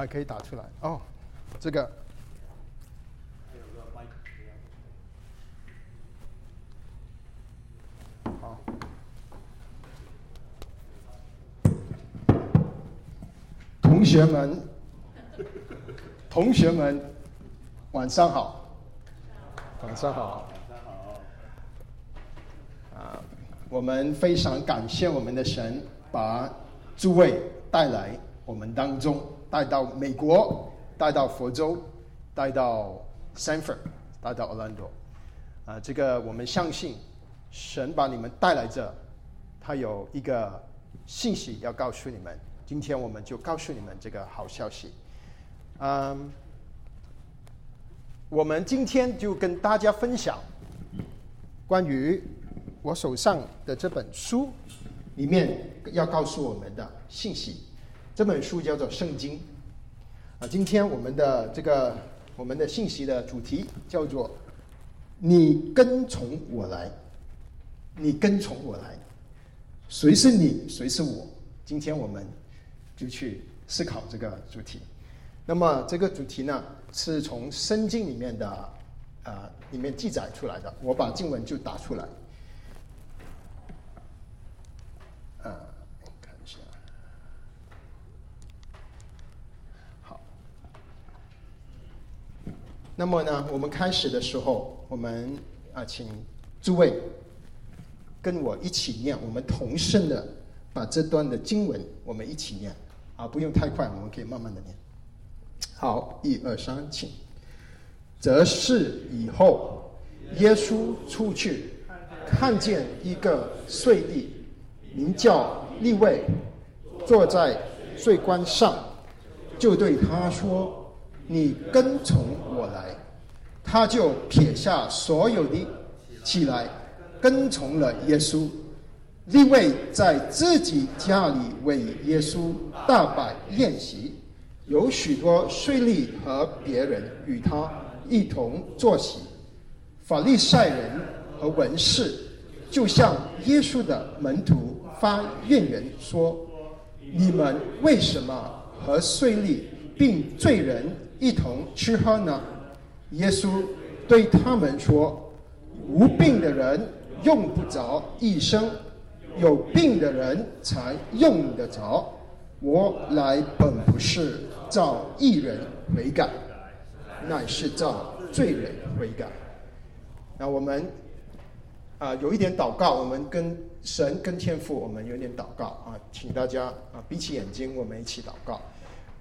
还可以打出来哦，这个。好，同学们，同学们，晚上好，晚上好，晚上好。啊，我们非常感谢我们的神，把诸位带来我们当中，带到美国，带到佛州，带到 Sanford，带到 Orlando。啊，这个我们相信。神把你们带来这，他有一个信息要告诉你们。今天我们就告诉你们这个好消息。嗯，我们今天就跟大家分享关于我手上的这本书里面要告诉我们的信息。这本书叫做《圣经》。啊，今天我们的这个我们的信息的主题叫做“你跟从我来”。你跟从我来，谁是你，谁是我？今天我们就去思考这个主题。那么这个主题呢，是从《圣经》里面的啊里面记载出来的。我把经文就打出来。啊，看一下。好。那么呢，我们开始的时候，我们啊，请诸位。跟我一起念，我们同声的把这段的经文我们一起念，啊，不用太快，我们可以慢慢的念。好，一二三，请。则是以后，耶稣出去，看见一个税吏，名叫利位，坐在税关上，就对他说：“你跟从我来。”他就撇下所有的，起来。跟从了耶稣，另外在自己家里为耶稣大摆宴席，有许多税吏和别人与他一同坐席。法利赛人和文士就向耶稣的门徒发怨言说：“你们为什么和税吏并罪人一同吃喝呢？”耶稣对他们说：“无病的人。”用不着医生，有病的人才用得着。我来本不是造义人悔改，乃是造罪人悔改。那我们啊有一点祷告，我们跟神跟天父，我们有点祷告啊，请大家啊闭起眼睛，我们一起祷告。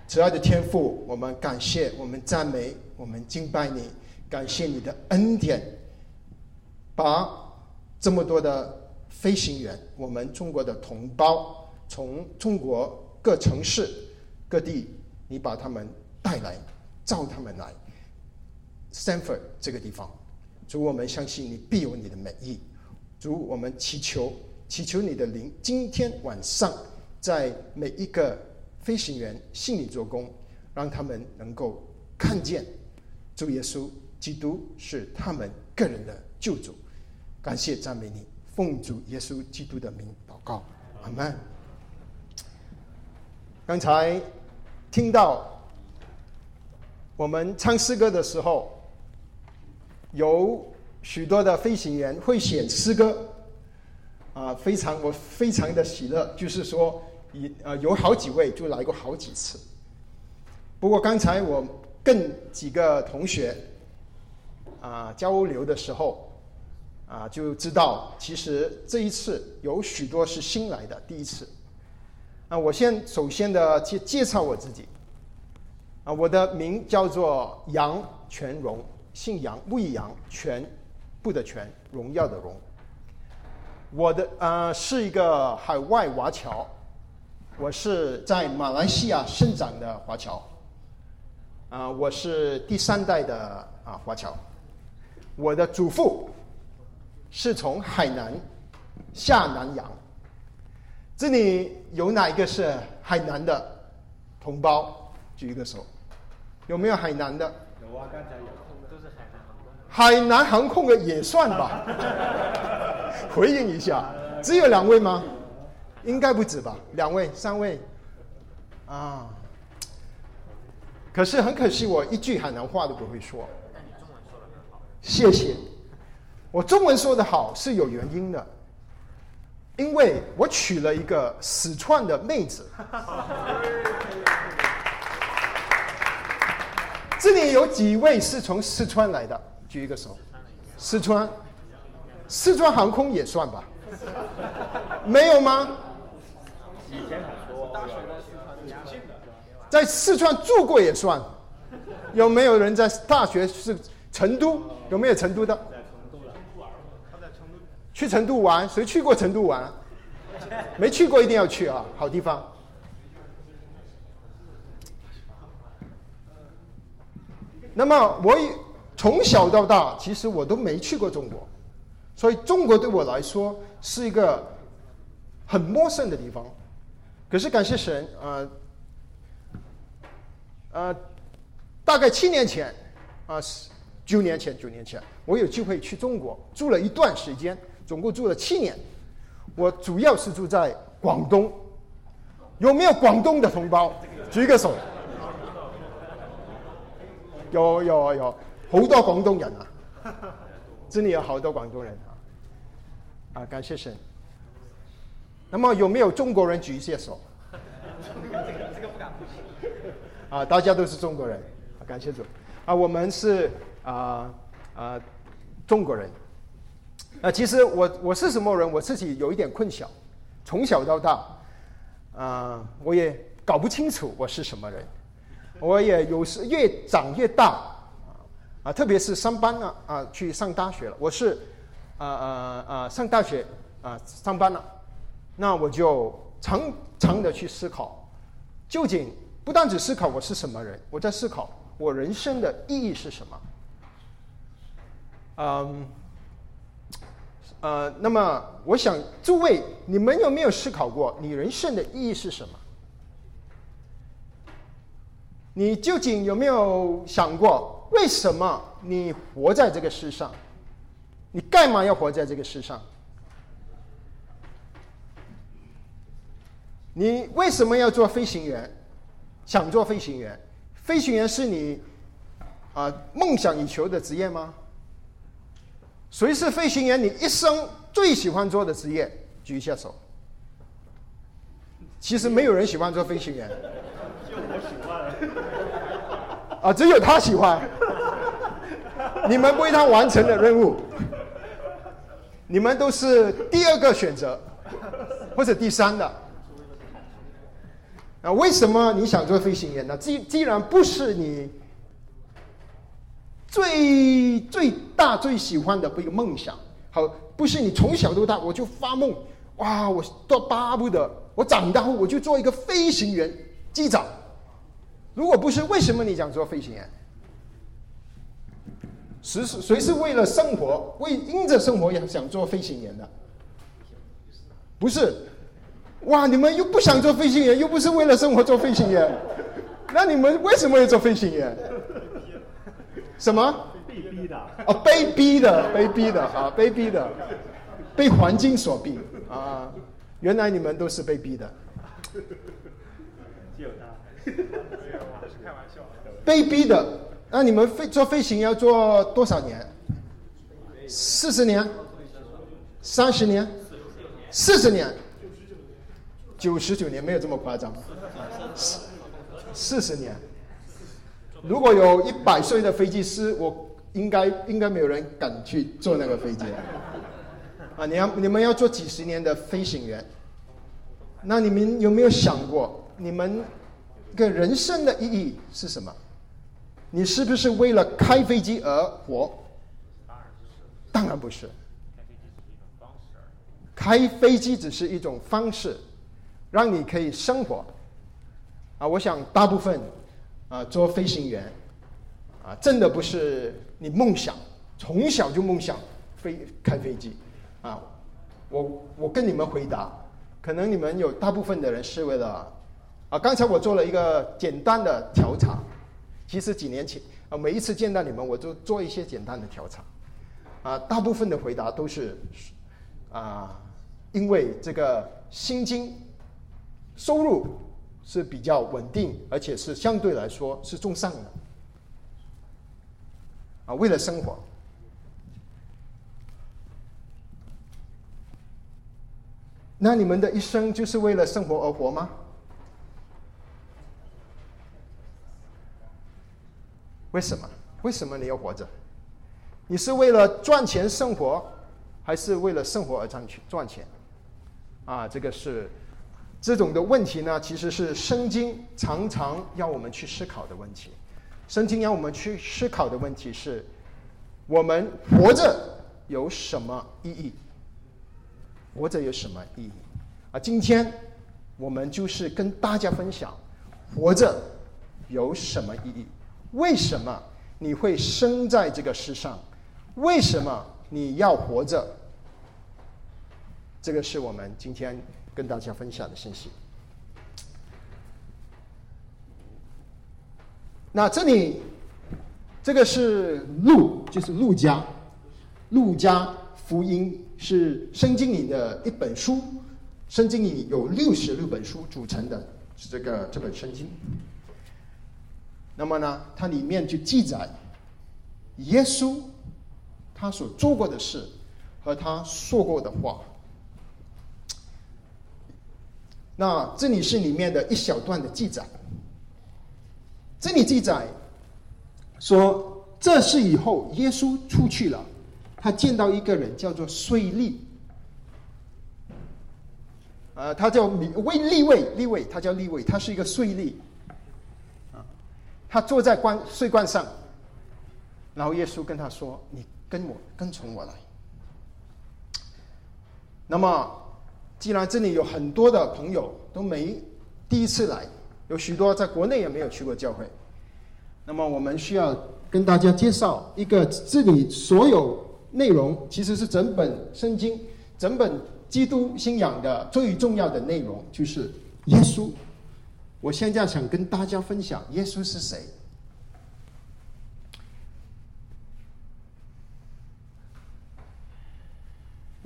慈爱的天赋，我们感谢，我们赞美，我们敬拜你，感谢你的恩典，把。这么多的飞行员，我们中国的同胞，从中国各城市各地，你把他们带来，召他们来，Stanford 这个地方，主我们相信你必有你的美意，主我们祈求祈求你的灵，今天晚上在每一个飞行员心里做工，让他们能够看见主耶稣基督是他们个人的救主。感谢赞美你，奉主耶稣基督的名祷告，阿门。刚才听到我们唱诗歌的时候，有许多的飞行员会写诗歌，啊，非常我非常的喜乐，就是说，一呃有好几位就来过好几次。不过刚才我跟几个同学啊交流的时候。啊，就知道其实这一次有许多是新来的第一次。啊，我先首先的介介绍我自己。啊，我的名叫做杨全荣，姓杨，木易杨，全部的全，荣耀的荣。我的呃是一个海外华侨，我是在马来西亚生长的华侨。啊，我是第三代的啊华侨。我的祖父。是从海南下南洋。这里有哪一个是海南的同胞？举一个手，有没有海南的？有啊，刚才有，都是海南航空。海南航空的也算吧。回应一下，只有两位吗？应该不止吧？两位、三位？啊，可是很可惜，我一句海南话都不会说。谢谢。我中文说的好是有原因的，因为我娶了一个四川的妹子。这里有几位是从四川来的？举一个手。四川，四川航空也算吧？没有吗？以前很多，大学在四川在四川住过也算。有没有人在大学是成都？有没有成都的？去成都玩，谁去过成都玩？没去过一定要去啊，好地方。那么我从小到大，其实我都没去过中国，所以中国对我来说是一个很陌生的地方。可是感谢神，呃，呃，大概七年前，啊，九年前，九年前，我有机会去中国住了一段时间，总共住了七年。我主要是住在广东，有没有广东的同胞？举个手。有有有，好多广东人啊！这里有好多广东人啊！啊，感谢神。那么有没有中国人举一些手？这个不敢。啊，大家都是中国人，感谢主。啊，我们是啊啊中国人。啊，其实我我是什么人，我自己有一点困晓。从小到大，啊，我也搞不清楚我是什么人。我也有时越长越大，啊啊，特别是上班了啊，去上大学了。我是啊啊啊上大学啊上班了，那我就常常的去思考，究竟不单只思考我是什么人，我在思考我人生的意义是什么。嗯，呃，那么我想诸位，你们有没有思考过你人生的意义是什么？你究竟有没有想过，为什么你活在这个世上？你干嘛要活在这个世上？你为什么要做飞行员？想做飞行员？飞行员是你啊梦想以求的职业吗？谁是飞行员？你一生最喜欢做的职业？举一下手。其实没有人喜欢做飞行员。就我喜欢，啊，只有他喜欢。你们为他完成的任务，你们都是第二个选择，或者第三的。啊，为什么你想做飞行员呢？既既然不是你最最大最喜欢的一个梦想，好，不是你从小到大我就发梦，哇，我都巴不得我长大后我就做一个飞行员、机长。如果不是，为什么你想做飞行员？谁是谁是为了生活，为因着生活也想做飞行员的？不是，哇！你们又不想做飞行员，又不是为了生活做飞行员，那你们为什么要做飞行员？什么？被逼的。哦，被逼的，被逼的啊，被逼的，被环境所逼啊！原来你们都是被逼的。只有他。被逼的，那你们飞做飞行要做多少年？四十年？三十年？四十年？九十九年没有这么夸张，四四十年。如果有一百岁的飞机师，我应该应该没有人敢去坐那个飞机啊！你要你们要做几十年的飞行员，那你们有没有想过你们？个人生的意义是什么？你是不是为了开飞机而活？当然不是。开飞机只是一种方式，让你可以生活。啊，我想大部分啊做飞行员啊，真的不是你梦想，从小就梦想飞开飞机啊。我我跟你们回答，可能你们有大部分的人是为了。啊，刚才我做了一个简单的调查，其实几年前啊，每一次见到你们，我就做一些简单的调查，啊，大部分的回答都是，啊，因为这个薪金收入是比较稳定，而且是相对来说是中上的。啊，为了生活。那你们的一生就是为了生活而活吗？为什么？为什么你要活着？你是为了赚钱生活，还是为了生活而赚钱赚钱？啊，这个是这种的问题呢，其实是圣经常常要我们去思考的问题。圣经要我们去思考的问题是：我们活着有什么意义？活着有什么意义？啊，今天我们就是跟大家分享，活着有什么意义？为什么你会生在这个世上？为什么你要活着？这个是我们今天跟大家分享的信息。那这里，这个是路，就是路加，路加福音是圣经里的一本书，圣经里有六十六本书组成的是这个这本圣经。那么呢，它里面就记载耶稣他所做过的事和他说过的话。那这里是里面的一小段的记载。这里记载说，这是以后耶稣出去了，他见到一个人叫做税吏，呃，他叫为立位，立位，他叫立位，他是一个税吏。他坐在官税官上，然后耶稣跟他说：“你跟我跟从我来。”那么，既然这里有很多的朋友都没第一次来，有许多在国内也没有去过教会，那么我们需要跟大家介绍一个这里所有内容其实是整本圣经、整本基督信仰的最重要的内容，就是耶稣。我现在想跟大家分享耶稣是谁，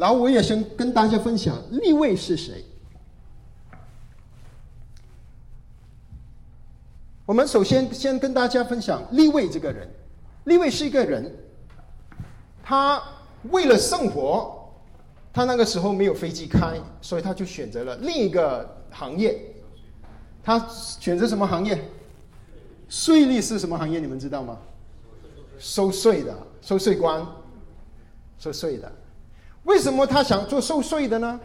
然后我也先跟大家分享立位是谁。我们首先先跟大家分享立位这个人，立位是一个人，他为了生活，他那个时候没有飞机开，所以他就选择了另一个行业。他选择什么行业？税吏是什么行业？你们知道吗？收税的，收税官，收税的。为什么他想做受税的呢？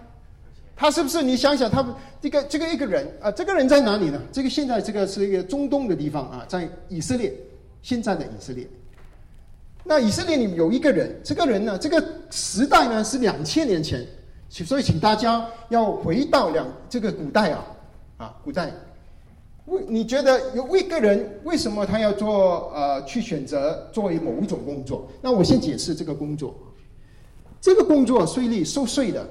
他是不是？你想想，他这个这个一个人啊，这个人在哪里呢？这个现在这个是一个中东的地方啊，在以色列，现在的以色列。那以色列里有一个人，这个人呢，这个时代呢是两千年前，所以请大家要回到两这个古代啊，啊，古代。为你觉得有一个人为什么他要做呃去选择作为某一种工作？那我先解释这个工作。这个工作税吏收税的，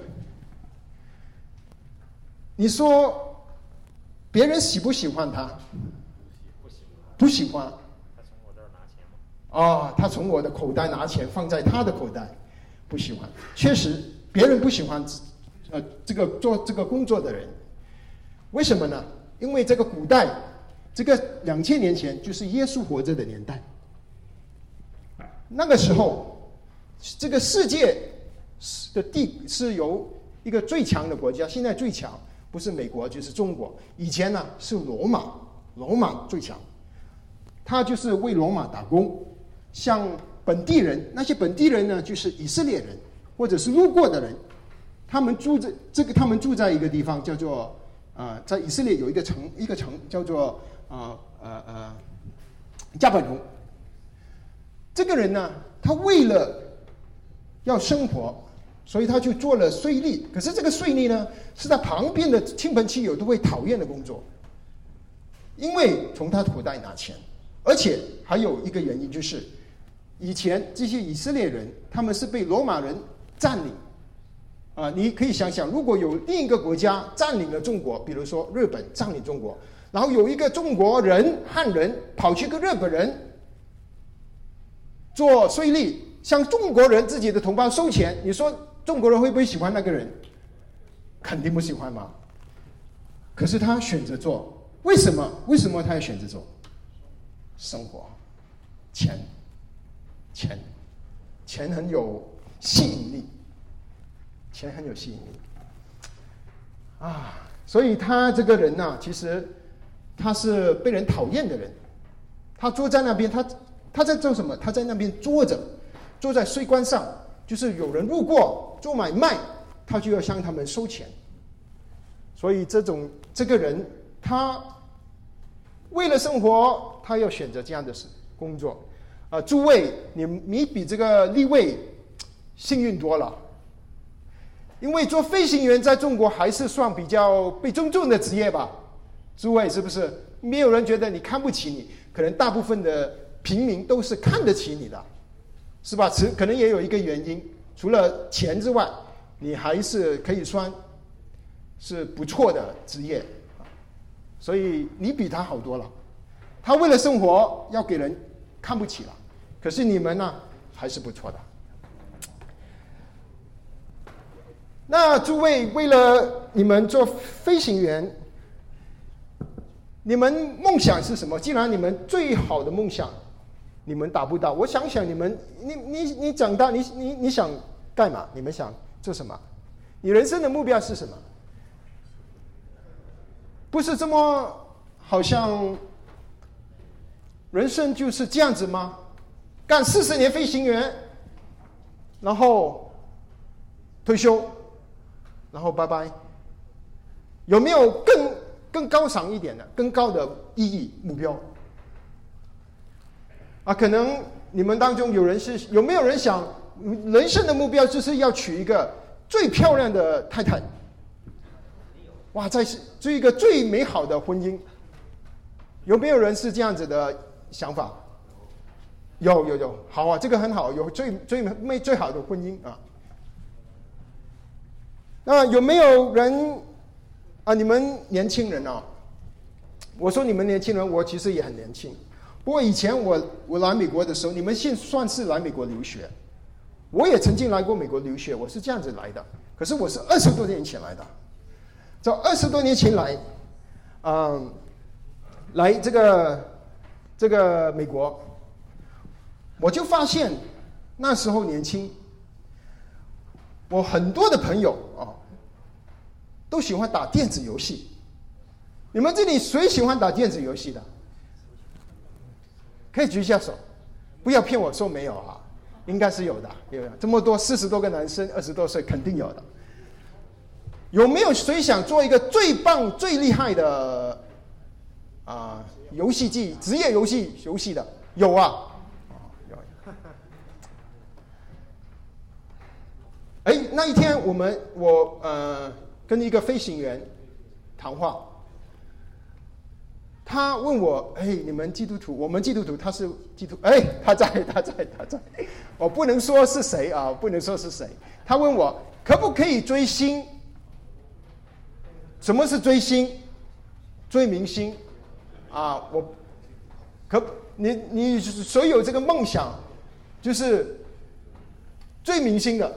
你说别人喜不喜欢他？不喜欢。不喜欢。他从我这儿拿钱吗？哦，他从我的口袋拿钱放在他的口袋，不喜欢。确实，别人不喜欢呃这个做这个工作的人，为什么呢？因为这个古代，这个两千年前就是耶稣活着的年代，那个时候，这个世界是的地是由一个最强的国家，现在最强不是美国就是中国，以前呢是罗马，罗马最强，他就是为罗马打工，像本地人，那些本地人呢就是以色列人或者是路过的人，他们住在这个，他们住在一个地方叫做。啊，在以色列有一个城，一个城叫做啊呃呃加百农。这个人呢，他为了要生活，所以他就做了税吏。可是这个税吏呢，是他旁边的亲朋戚友都会讨厌的工作，因为从他口袋拿钱，而且还有一个原因就是，以前这些以色列人他们是被罗马人占领。啊，你可以想想，如果有另一个国家占领了中国，比如说日本占领中国，然后有一个中国人汉人跑去跟日本人做税吏，向中国人自己的同胞收钱，你说中国人会不会喜欢那个人？肯定不喜欢嘛。可是他选择做为什么？为什么他要选择做生活？钱，钱，钱很有吸引力，钱很有吸引力啊！所以他这个人呢，其实他是被人讨厌的人。他坐在那边，他他在做什么？他在那边坐着，坐在税关上，就是有人路过做买卖，他就要向他们收钱。所以这种这个人，他为了生活，他要选择这样的事工作。啊，诸位，你你比这个立位幸运多了，因为做飞行员在中国还是算比较被尊重的职业吧？诸位是不是？没有人觉得你看不起你，可能大部分的平民都是看得起你的，是吧？此可能也有一个原因，除了钱之外，你还是可以算是不错的职业，所以你比他好多了。他为了生活要给人看不起了，可是你们呢还是不错的。那诸位为了你们做飞行员。你们梦想是什么？既然你们最好的梦想，你们达不到，我想想你们，你你你长大，你你你想干嘛？你们想做什么？你人生的目标是什么？不是这么好像，人生就是这样子吗？干四十年飞行员，然后退休，然后拜拜，有没有更？更高尚一点的、更高的意义目标啊，可能你们当中有人是有没有人想人生的目标就是要娶一个最漂亮的太太？哇，在追一个最美好的婚姻，有没有人是这样子的想法？有有有，好啊，这个很好，有最最美最好的婚姻啊。那有没有人？啊，你们年轻人哦，我说你们年轻人，我其实也很年轻。不过以前我我来美国的时候，你们现算是来美国留学，我也曾经来过美国留学，我是这样子来的。可是我是二十多年前来的，在二十多年前来，嗯，来这个这个美国，我就发现那时候年轻，我很多的朋友啊。都喜欢打电子游戏，你们这里谁喜欢打电子游戏的？可以举一下手，不要骗我说没有啊，应该是有的，有这么多四十多个男生，二十多岁肯定有的。有没有谁想做一个最棒、最厉害的啊游戏机职业游戏游戏的？有啊，有。哎，那一天我们我呃。跟一个飞行员谈话，他问我：“哎，你们基督徒？我们基督徒，他是基督？哎，他在，他在，他在。我不能说是谁啊，不能说是谁。他问我可不可以追星？什么是追星？追明星？啊，我可你你所有这个梦想，就是追明星的，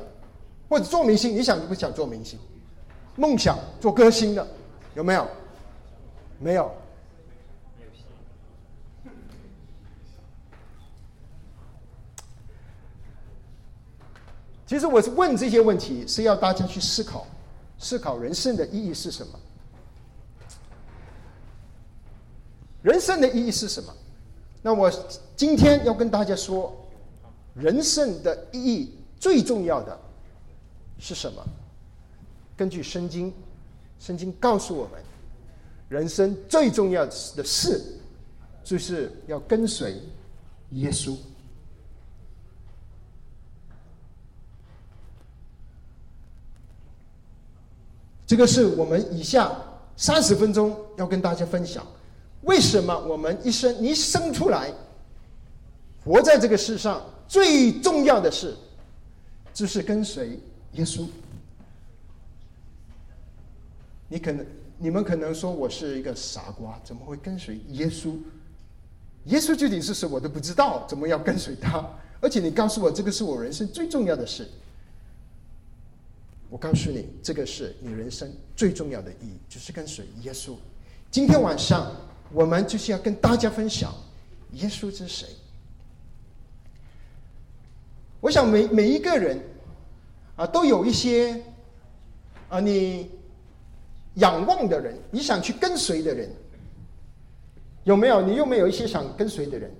或者做明星？你想不想做明星？”梦想做歌星的有没有？没有。其实我是问这些问题，是要大家去思考，思考人生的意义是什么？人生的意义是什么？那我今天要跟大家说，人生的意义最重要的是什么？根据圣经，圣经告诉我们，人生最重要的事，就是要跟随耶稣。这个是我们以下三十分钟要跟大家分享，为什么我们一生一生出来，活在这个世上最重要的事，就是跟随耶稣。你可能，你们可能说我是一个傻瓜，怎么会跟随耶稣？耶稣具体是谁我都不知道，怎么要跟随他？而且你告诉我，这个是我人生最重要的事。我告诉你，这个是你人生最重要的意义，就是跟随耶稣。今天晚上我们就是要跟大家分享耶稣是谁。我想每每一个人啊，都有一些啊，你仰望的人，你想去跟随的人，有没有？你有没有一些想跟随的人？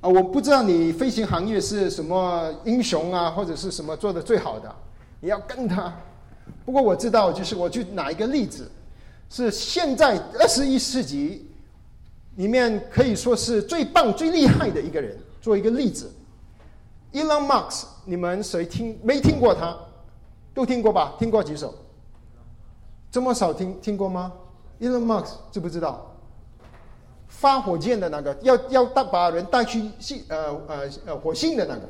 啊，我不知道你飞行行业是什么英雄啊，或者是什么做的最好的，你要跟他。不过我知道，就是我去拿一个例子，是现在二十一世纪里面可以说是最棒、最厉害的一个人。做一个例子，Elon Musk，你们谁听没听过他？都听过吧？听过几首？这么少听听过吗？Elon Musk 知不知道？发火箭的那个，要要带把人带去星呃呃呃火星的那个，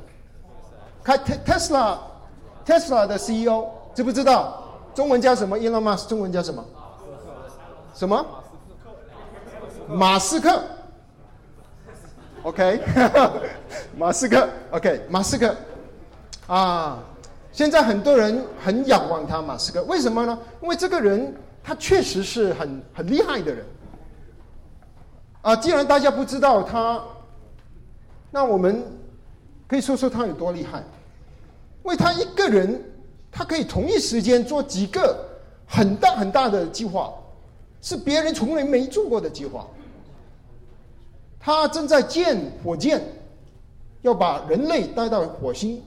开 Tesla Tesla 的 CEO 知不知道？中文叫什么？Elon Musk 中文叫什么？什么？马斯克。OK，马斯克，OK，马斯克，啊，现在很多人很仰望他，马斯克，为什么呢？因为这个人他确实是很很厉害的人。啊，既然大家不知道他，那我们可以说说他有多厉害。为他一个人，他可以同一时间做几个很大很大的计划，是别人从来没做过的计划。他正在建火箭，要把人类带到火星。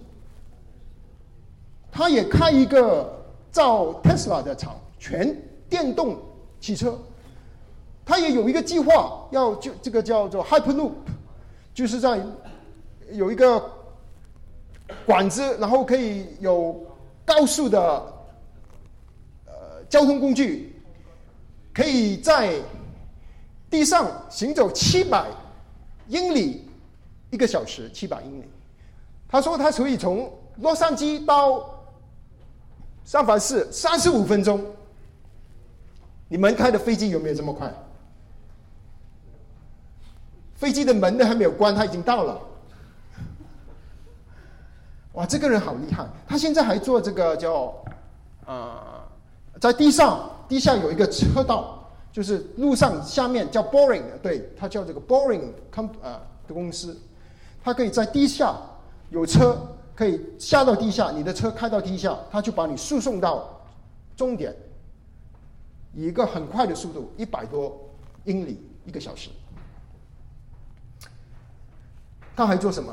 他也开一个造 Tesla 的厂，全电动汽车。他也有一个计划，要就这个叫做 Hyperloop，就是在有一个管子，然后可以有高速的呃交通工具，可以在地上行走七百。英里一个小时七百英里，他说他可以从洛杉矶到三藩市三十五分钟。你们开的飞机有没有这么快？飞机的门都还没有关，他已经到了。哇，这个人好厉害！他现在还做这个叫啊，在地上地下有一个车道。就是路上下面叫 Boring，对，他叫这个 Boring Com 啊的公司，他可以在地下有车可以下到地下，你的车开到地下，他就把你输送到终点，以一个很快的速度，一百多英里一个小时。他还做什么？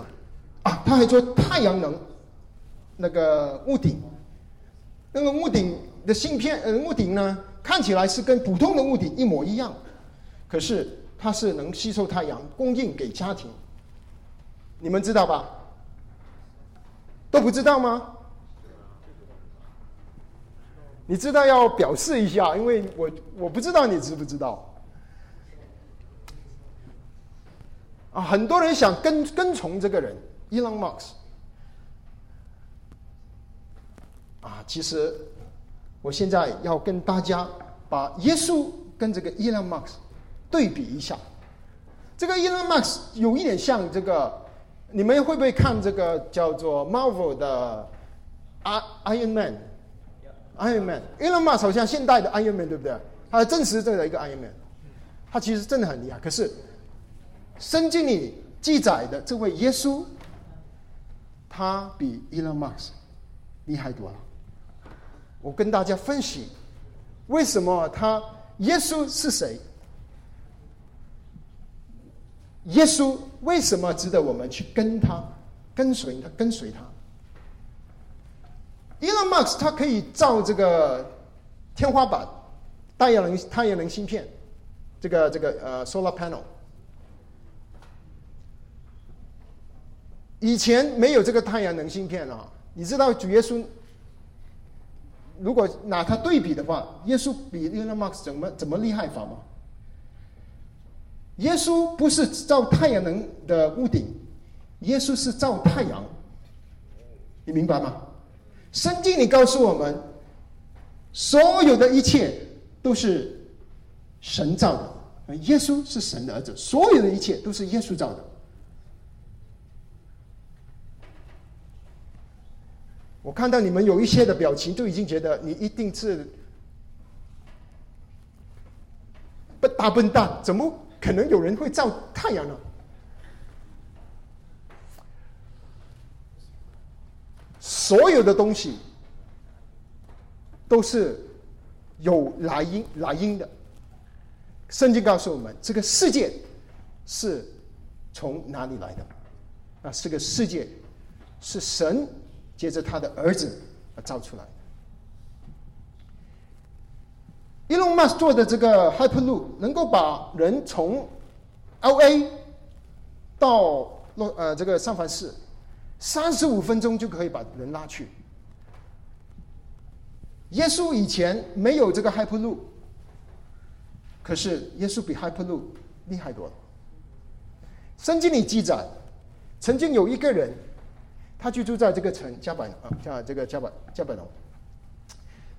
啊，他还做太阳能那个屋顶，那个屋顶的芯片，呃，屋顶呢？看起来是跟普通的屋顶一模一样，可是它是能吸收太阳，供应给家庭。你们知道吧？都不知道吗？你知道要表示一下，因为我我不知道你知不知道。啊，很多人想跟跟从这个人，Elon Musk。啊，其实。我现在要跟大家把耶稣跟这个 Elon Musk 对比一下。这个 Elon Musk 有一点像这个，你们会不会看这个叫做 Marvel 的 Iron Man？Iron Man，Elon Musk 好像现代的 Iron Man，对不对？他真实这的一个 Iron Man，他其实真的很厉害。可是圣经里记载的这位耶稣，他比 Elon Musk 厉害多了。我跟大家分析，为什么他耶稣是谁？耶稣为什么值得我们去跟他、跟随他、跟随他？Elon Musk 他可以造这个天花板、太阳能、太阳能芯片，这个这个呃 solar panel。以前没有这个太阳能芯片啊，你知道主耶稣？如果拿它对比的话，耶稣比 Elon Musk 怎么怎么厉害法吗？耶稣不是造太阳能的屋顶，耶稣是造太阳，你明白吗？圣经里告诉我们，所有的一切都是神造的，耶稣是神的儿子，所有的一切都是耶稣造的。我看到你们有一些的表情，都已经觉得你一定是不大笨蛋，怎么可能有人会造太阳呢？所有的东西都是有来因来因的。圣经告诉我们，这个世界是从哪里来的？啊，这个世界是神接着他的儿子而造出来的。Elon Musk 做的这个 Hyperloop 能够把人从 LA 到洛呃这个三藩市。三十五分钟就可以把人拉去。耶稣以前没有这个 Hyperloop，可是耶稣比 Hyperloop 厉害多了。圣经里记载，曾经有一个人，他居住在这个城加百啊，叫这个加百加百农。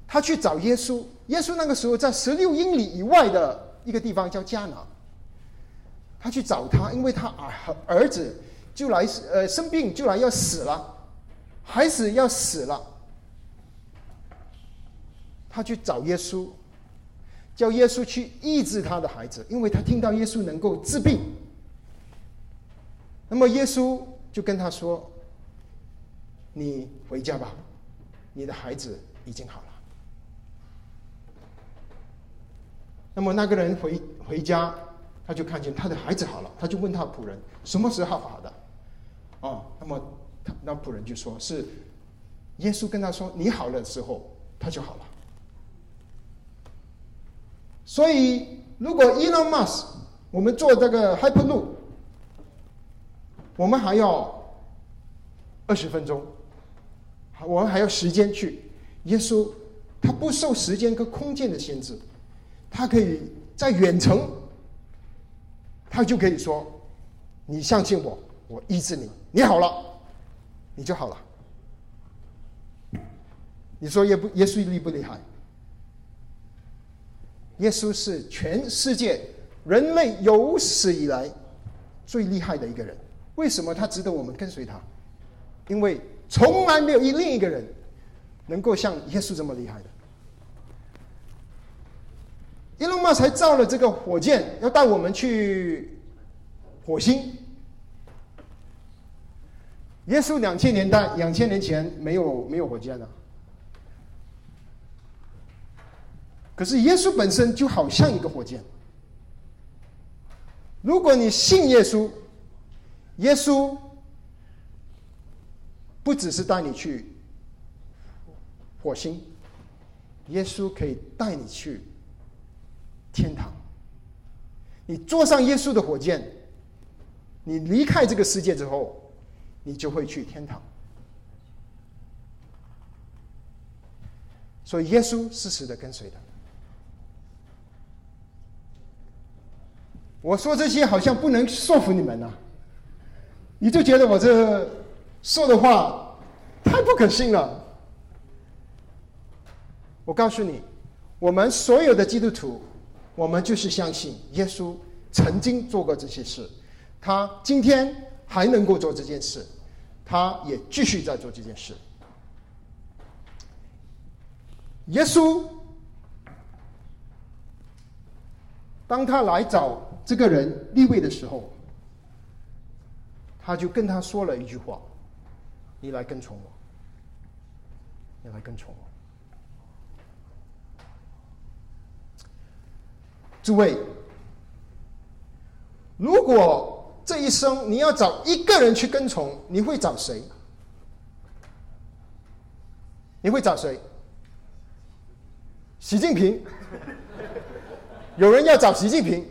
他去找耶稣，耶稣那个时候在十六英里以外的一个地方叫加拿。他去找他，因为他儿儿子。就来呃生病就来要死了，孩子要死了，他去找耶稣，叫耶稣去医治他的孩子，因为他听到耶稣能够治病。那么耶稣就跟他说：“你回家吧，你的孩子已经好了。”那么那个人回回家，他就看见他的孩子好了，他就问他仆人：“什么时候好的？”哦，那么他那仆人就说是耶稣跟他说：“你好了的时候，他就好了。”所以，如果 Elon Musk 我们做这个 Hyperloop，我们还要二十分钟，我们还要时间去。耶稣他不受时间跟空间的限制，他可以在远程，他就可以说：“你相信我。”我医治你，你好了，你就好了。你说耶不耶稣厉不厉害？耶稣是全世界人类有史以来最厉害的一个人。为什么他值得我们跟随他？因为从来没有一另一个人能够像耶稣这么厉害的。伊隆马才造了这个火箭，要带我们去火星。耶稣两千年代，两千年前没有没有火箭的，可是耶稣本身就好像一个火箭。如果你信耶稣，耶稣不只是带你去火星，耶稣可以带你去天堂。你坐上耶稣的火箭，你离开这个世界之后。你就会去天堂。所以耶稣是死的跟随的。我说这些好像不能说服你们呐，你就觉得我这说的话太不可信了。我告诉你，我们所有的基督徒，我们就是相信耶稣曾经做过这些事，他今天。还能够做这件事，他也继续在做这件事。耶稣，当他来找这个人立位的时候，他就跟他说了一句话：“你来跟从我，你来跟从我。”诸位，如果。这一生你要找一个人去跟从，你会找谁？你会找谁？习近平？有人要找习近平？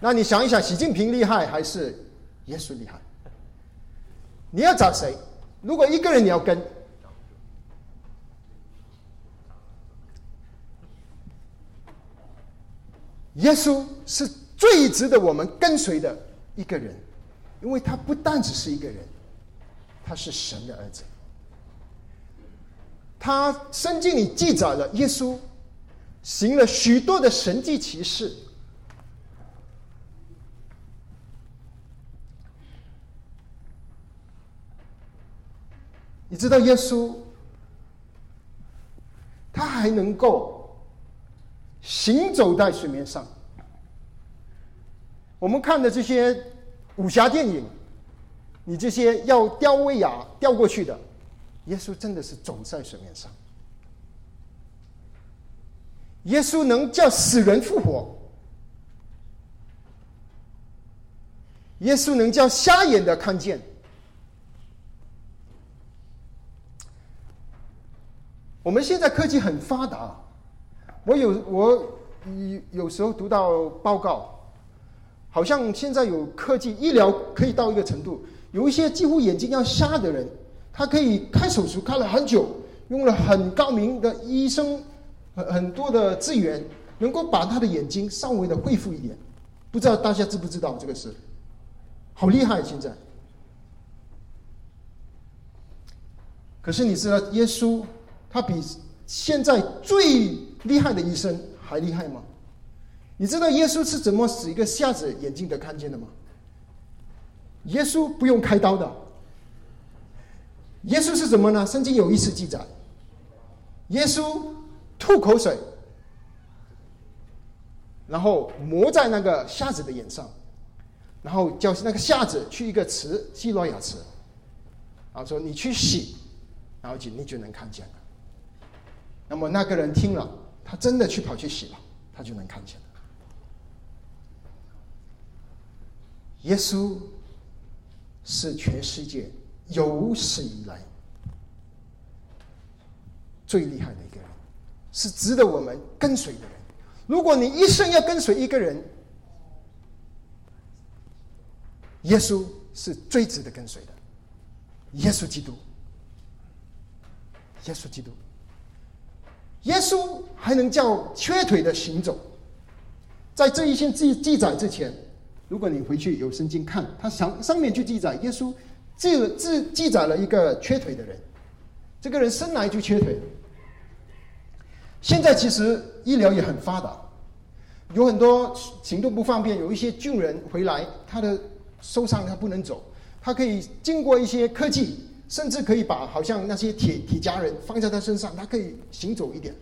那你想一想，习近平厉害还是耶稣厉害？你要找谁？如果一个人你要跟，耶稣是最值得我们跟随的。一个人，因为他不但只是一个人，他是神的儿子。他圣经里记载了耶稣行了许多的神迹奇事。你知道耶稣，他还能够行走在水面上。我们看的这些武侠电影，你这些要吊威亚吊过去的，耶稣真的是走在水面上。耶稣能叫死人复活，耶稣能叫瞎眼的看见。我们现在科技很发达，我有我有有时候读到报告，好像现在有科技医疗可以到一个程度，有一些几乎眼睛要瞎的人，他可以开手术开了很久，用了很高明的医生。很很多的资源能够把他的眼睛稍微的恢复一点，不知道大家知不知道这个事？好厉害！现在，可是你知道耶稣他比现在最厉害的医生还厉害吗？你知道耶稣是怎么使一个瞎子眼睛的看见的吗？耶稣不用开刀的。耶稣是什么呢？圣经有一次记载，耶稣。吐口水，然后抹在那个瞎子的眼上，然后叫那个瞎子去一个池西罗亚池，然后说你去洗，然后就你就能看见了。那么那个人听了，他真的去跑去洗了，他就能看见了。耶稣是全世界有史以来最厉害的一个人。是值得我们跟随的人。如果你一生要跟随一个人，耶稣是最值得跟随的。耶稣基督，耶稣基督，耶稣还能叫瘸腿的行走。在这一些记记载之前，如果你回去有圣经看，它上上面就记载耶稣记记记载了一个瘸腿的人，这个人生来就瘸腿。现在其实医疗也很发达，有很多行动不方便，有一些军人回来，他的受伤他不能走，他可以经过一些科技，甚至可以把好像那些铁铁夹人放在他身上，他可以行走一点。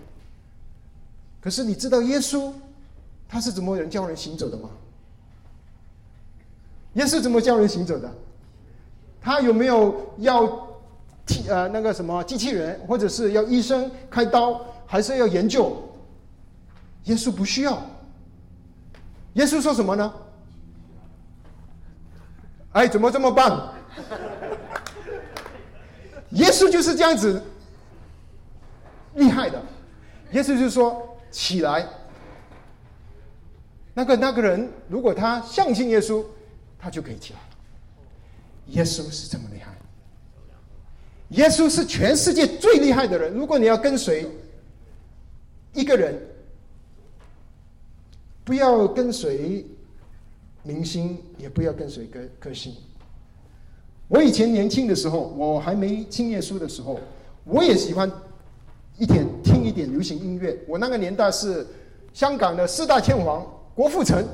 可是你知道耶稣他是怎么人教人行走的吗？耶稣怎么教人行走的？他有没有要替呃那个什么机器人，或者是要医生开刀？还是要研究，耶稣不需要。耶稣说什么呢？哎，怎么这么棒？耶稣就是这样子厉害的。耶稣就说：“起来。”那个那个人，如果他相信耶稣，他就可以起来。耶稣是这么厉害。耶稣是全世界最厉害的人。如果你要跟随。一个人不要跟随明星，也不要跟随歌歌星。我以前年轻的时候，我还没听耶稣的时候，我也喜欢一点听一点流行音乐。我那个年代是香港的四大天王郭富城，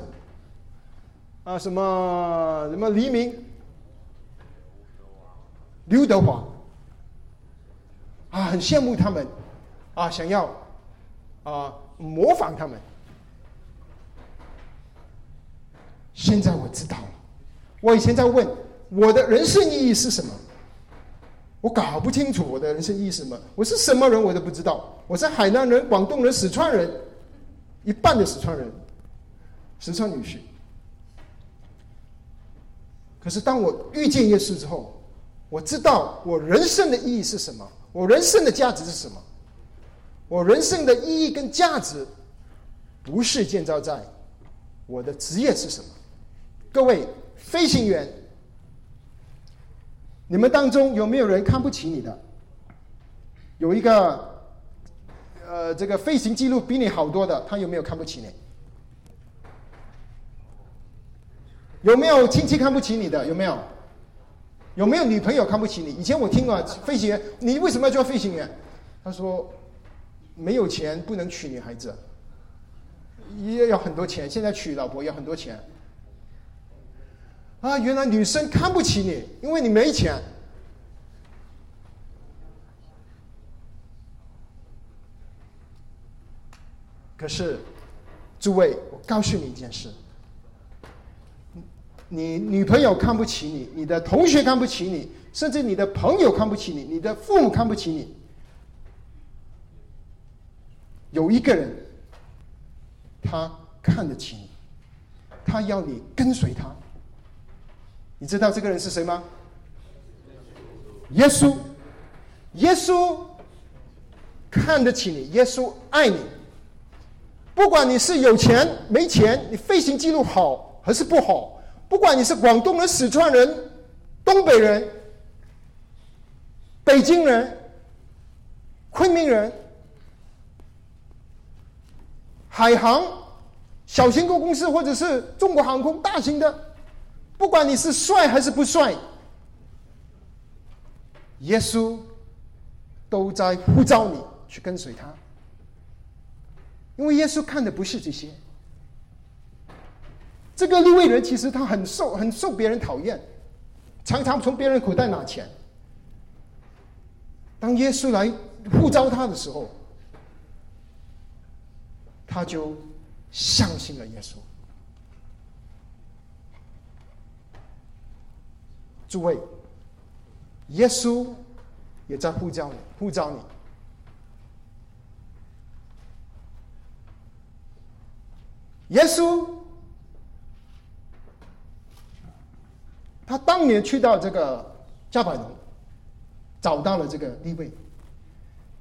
啊，什么什么黎明、刘德华，啊，很羡慕他们，啊，想要。啊，模仿他们。现在我知道了。我以前在问我的人生意义是什么，我搞不清楚我的人生意义是什么。我是什么人，我都不知道。我是海南人、广东人、四川人，一半的四川人，四川女婿。可是当我遇见耶稣之后，我知道我人生的意义是什么，我人生的价值是什么。我人生的意义跟价值，不是建造在我的职业是什么。各位飞行员，你们当中有没有人看不起你的？有一个，呃，这个飞行记录比你好多的，他有没有看不起你？有没有亲戚看不起你的？有没有？有没有女朋友看不起你？以前我听啊，飞行员，你为什么要做飞行员？他说。没有钱不能娶女孩子，也要很多钱。现在娶老婆要很多钱。啊，原来女生看不起你，因为你没钱。可是诸位，我告诉你一件事：你女朋友看不起你，你的同学看不起你，甚至你的朋友看不起你，你的父母看不起你。有一个人，他看得起你，他要你跟随他。你知道这个人是谁吗？耶稣，耶稣看得起你，耶稣爱你。不管你是有钱没钱，你飞行记录好还是不好，不管你是广东人、四川人、东北人、北京人、昆明人、海航、小型公公司或者是中国航空大型的，不管你是帅还是不帅，耶稣都在呼召你去跟随他。因为耶稣看的不是这些，这个利未人其实他很受很受别人讨厌，常常从别人口袋拿钱。当耶稣来呼召他的时候，他就相信了耶稣。诸位，耶稣也在呼召你，呼召你。耶稣，他当年去到这个加百农，找到了这个地位，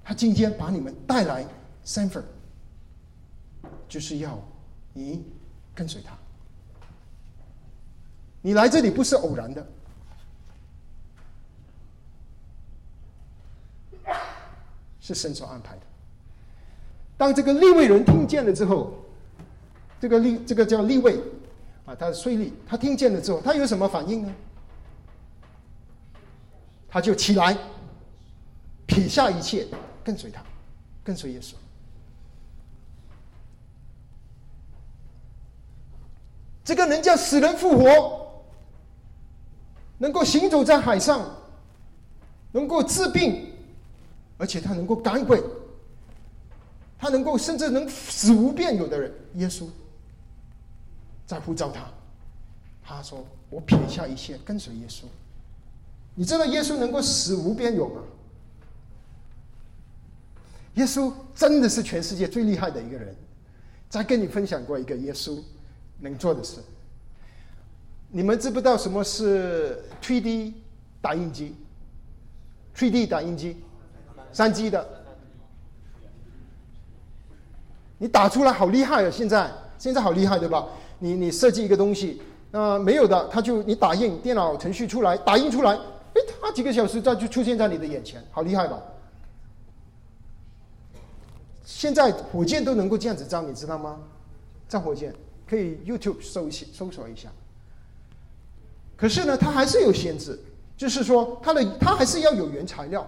他今天把你们带来三份，就是要你跟随他。你来这里不是偶然的，是神所安排的。当这个利未人听见了之后，这个立这个叫立位，啊，他的税吏，他听见了之后，他有什么反应呢？他就起来，撇下一切，跟随他，跟随耶稣。这个人叫死人复活，能够行走在海上，能够治病，而且他能够赶鬼，他能够甚至能死无变有的人，耶稣。在呼召他，他说：“我撇下一切，跟随耶稣。”你知道耶稣能够死无边有吗？耶稣真的是全世界最厉害的一个人。再跟你分享过一个耶稣能做的事。你们知不知道什么是 3D 打印机？3D 打印机，三 G 的。你打出来好厉害啊！现在现在好厉害，对吧？你你设计一个东西，那没有的，他就你打印电脑程序出来，打印出来，哎，他几个小时再就出现在你的眼前，好厉害吧？现在火箭都能够这样子造，你知道吗？造火箭可以 YouTube 搜一搜索一下。可是呢，它还是有限制，就是说它的它还是要有原材料，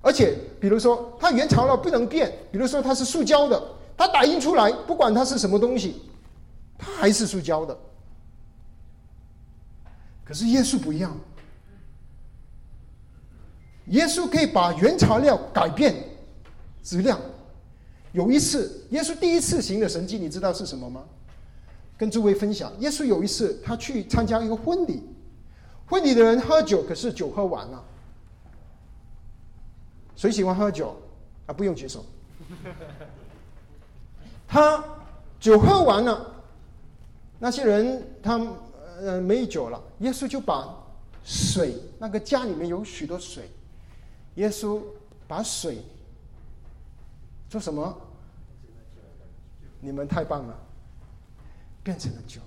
而且比如说它原材料不能变，比如说它是塑胶的，它打印出来不管它是什么东西。它还是塑胶的，可是耶稣不一样。耶稣可以把原材料改变质量。有一次，耶稣第一次行的神迹，你知道是什么吗？跟诸位分享，耶稣有一次他去参加一个婚礼，婚礼的人喝酒，可是酒喝完了。谁喜欢喝酒？啊，不用举手。他酒喝完了。那些人他呃没酒了，耶稣就把水，那个家里面有许多水，耶稣把水做什么？你们太棒了，变成了酒。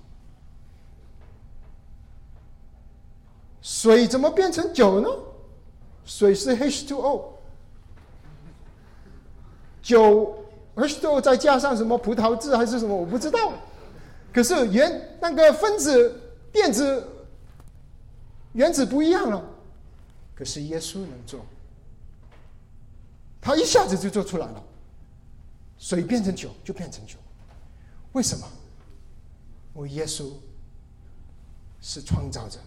水怎么变成酒呢？水是 H2O，酒 H2O 再加上什么葡萄汁还是什么，我不知道。可是原那个分子电子原子不一样了，可是耶稣能做，他一下子就做出来了，水变成酒就变成酒，为什么？我耶稣是创造者，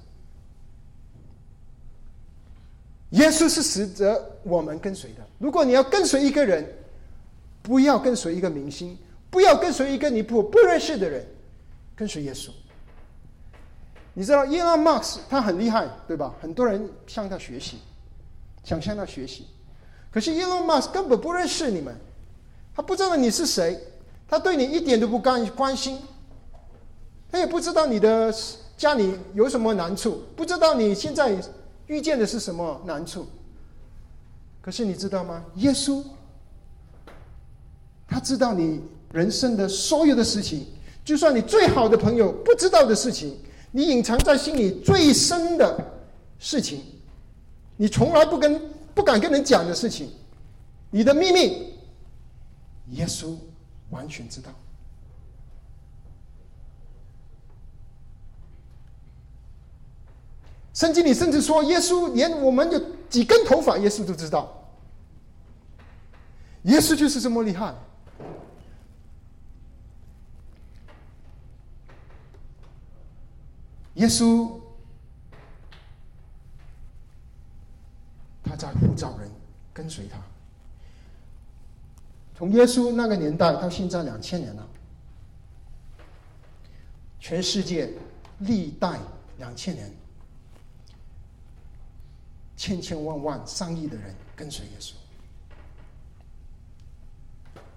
耶稣是使得我们跟随的。如果你要跟随一个人，不要跟随一个明星。不要跟随一个你不不认识的人，跟随耶稣。你知道伊朗马斯他很厉害，对吧？很多人向他学习，想向他学习。可是伊朗马斯根本不认识你们，他不知道你是谁，他对你一点都不关关心，他也不知道你的家里有什么难处，不知道你现在遇见的是什么难处。可是你知道吗？耶稣，他知道你人生的所有的事情，就算你最好的朋友不知道的事情。你隐藏在心里最深的事情，你从来不跟不敢跟人讲的事情，你的秘密，耶稣完全知道。圣经里甚至说，耶稣连我们有几根头发，耶稣都知道。耶稣就是这么厉害。耶稣，他在呼召人跟随他。从耶稣那个年代到现在两千年了，全世界历代两千年，千千万万上亿的人跟随耶稣。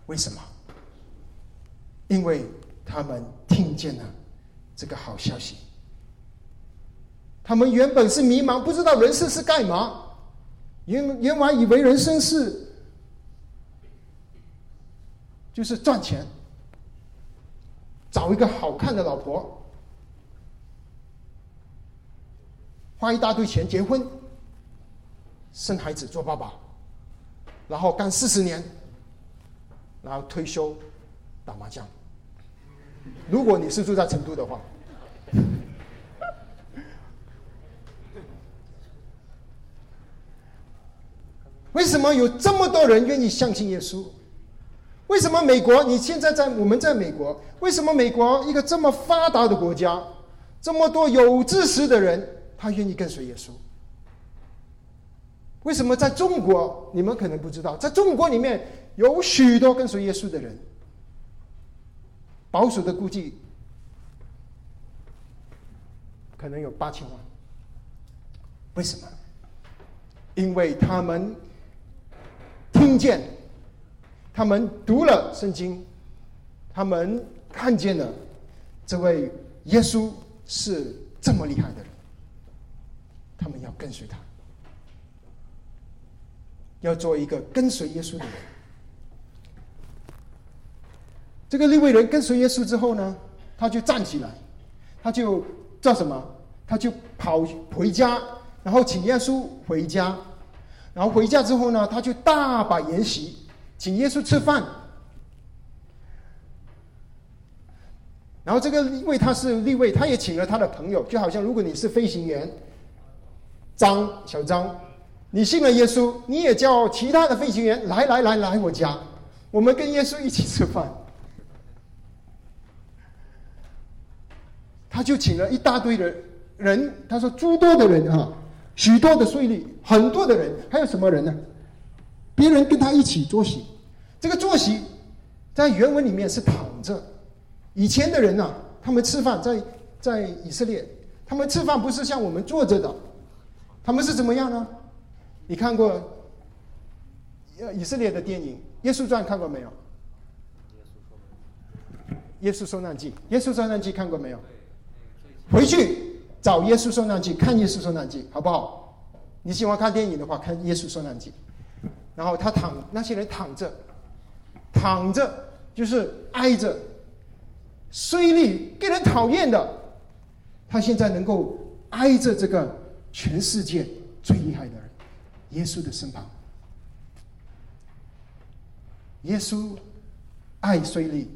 为什么？因为他们听见了这个好消息。他们原本是迷茫，不知道人生是干嘛。原原来以为人生是就是赚钱，找一个好看的老婆，花一大堆钱结婚，生孩子做爸爸，然后干四十年，然后退休打麻将。如果你是住在成都的话。为什么有这么多人愿意相信耶稣？为什么美国？你现在在我们在美国，为什么美国一个这么发达的国家，这么多有知识的人，他愿意跟随耶稣？为什么在中国？你们可能不知道，在中国里面有许多跟随耶稣的人，保守的估计可能有八千万。为什么？因为他们。听见，他们读了圣经，他们看见了这位耶稣是这么厉害的人，他们要跟随他，要做一个跟随耶稣的人。这个利未人跟随耶稣之后呢，他就站起来，他就叫什么？他就跑回家，然后请耶稣回家。然后回家之后呢，他就大摆筵席，请耶稣吃饭。然后这个因为他是立位，他也请了他的朋友，就好像如果你是飞行员，张小张，你信了耶稣，你也叫其他的飞行员来来来来我家，我们跟耶稣一起吃饭。他就请了一大堆的人，他说诸多的人啊。许多的税率，很多的人，还有什么人呢？别人跟他一起坐席，这个坐席在原文里面是躺着。以前的人呢，他们吃饭在在以色列，他们吃饭不是像我们坐着的，他们是怎么样呢？你看过以色列的电影《耶稣传》看过没有？耶稣受难记，耶稣受难记看过没有？回去。找耶稣受难记，看耶稣受难记，好不好？你喜欢看电影的话，看耶稣受难记。然后他躺，那些人躺着，躺着就是挨着，虽力给人讨厌的，他现在能够挨着这个全世界最厉害的人，耶稣的身旁。耶稣爱虽力，